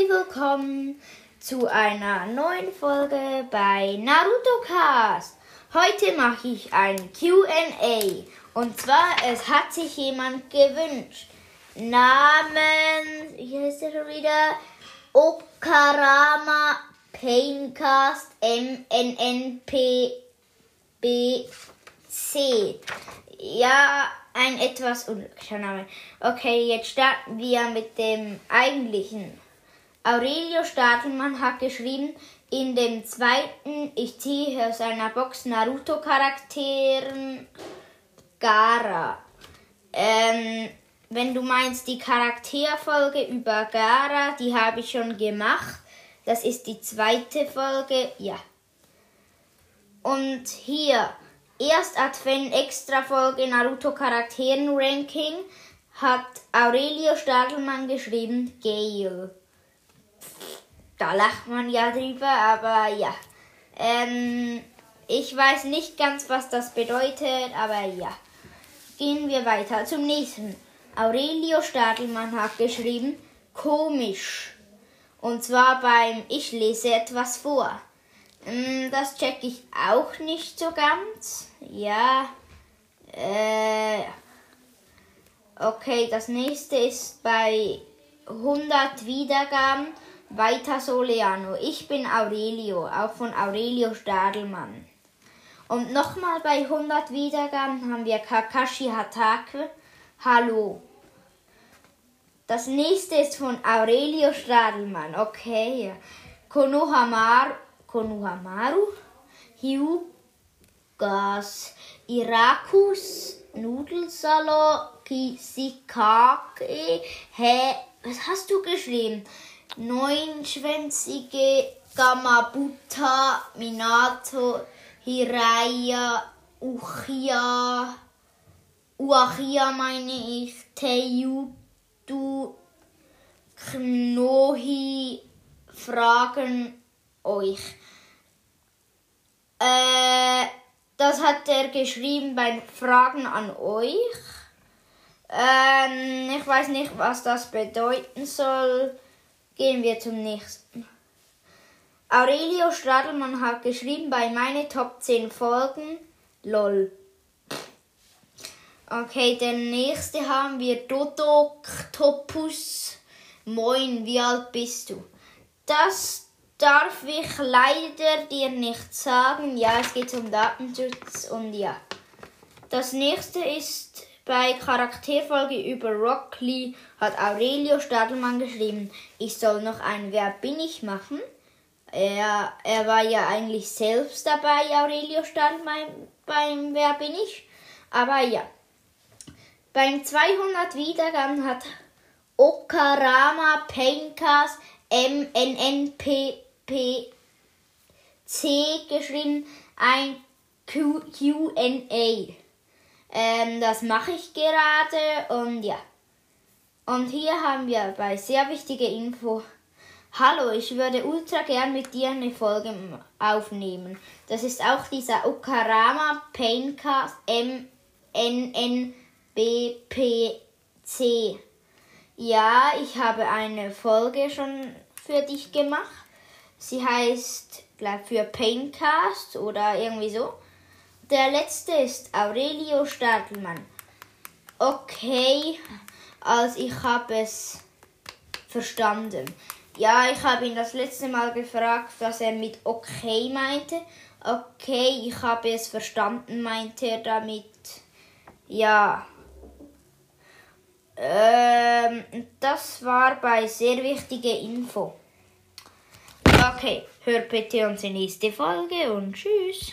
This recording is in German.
herzlich willkommen zu einer neuen Folge bei Naruto Cast. Heute mache ich ein QA und zwar es hat sich jemand gewünscht. Namen, hier ist er schon wieder, Okarama Paincast MNNPBC. Ja, ein etwas unglücklicher Name. Okay, jetzt starten wir mit dem eigentlichen. Aurelio Stadelmann hat geschrieben, in dem zweiten, ich ziehe aus einer Box Naruto-Charakteren Gara. Ähm, wenn du meinst die Charakterfolge über Gara, die habe ich schon gemacht. Das ist die zweite Folge, ja. Und hier erst Advent extra Folge Naruto Charakteren Ranking hat Aurelio Stadelmann geschrieben Gale. Da lacht man ja drüber, aber ja. Ähm, ich weiß nicht ganz, was das bedeutet, aber ja. Gehen wir weiter zum nächsten. Aurelio Stadelmann hat geschrieben komisch. Und zwar beim Ich lese etwas vor. Mm, das check ich auch nicht so ganz. Ja. Äh. Okay, das nächste ist bei 100 Wiedergaben. Weiter Soleano. Ich bin Aurelio, auch von Aurelio Stadelmann. Und nochmal bei 100 Wiedergaben haben wir Kakashi Hatake. Hallo. Das nächste ist von Aurelio Stadelmann. Okay. Konohamaru. Konohamaru. Hyugas. Irakus. Nudelsalo. Kisikake. Hä? Was hast du geschrieben? Neunschwänzige Gamabuta. Minato. Hiraya. Uchia. Uachia meine ich. Teyutu. Knohi. Fragen euch. Äh, das hat er geschrieben bei Fragen an euch. Ähm, ich weiß nicht, was das bedeuten soll. Gehen wir zum nächsten. Aurelio Stradelmann hat geschrieben bei meine Top 10 Folgen. LOL. Okay, der nächste haben wir Dodoctopus. Moin, wie alt bist du? Das darf ich leider dir nicht sagen. Ja, es geht um Datenschutz und ja. Das nächste ist bei Charakterfolge über Rock Lee hat Aurelio Stadelmann geschrieben, ich soll noch ein Wer bin ich machen. Er, er war ja eigentlich selbst dabei, Aurelio Stadelmann beim Wer bin ich. Aber ja. Beim 200 Wiedergaben hat Okarama Paincast MNNPPC geschrieben ein QA. Ähm, das mache ich gerade und ja. Und hier haben wir bei sehr wichtige Info. Hallo, ich würde ultra gern mit dir eine Folge aufnehmen. Das ist auch dieser Okarama Paincast MNNBPC. Ja, ich habe eine Folge schon für dich gemacht. Sie heißt, glaube für Paincast oder irgendwie so. Der letzte ist Aurelio Stadelmann. Okay, also ich habe es verstanden. Ja, ich habe ihn das letzte Mal gefragt, was er mit okay meinte. Okay, ich habe es verstanden, meinte er damit. Ja. Ähm, das war bei sehr wichtige Info. Okay, hört bitte unsere nächste Folge und tschüss.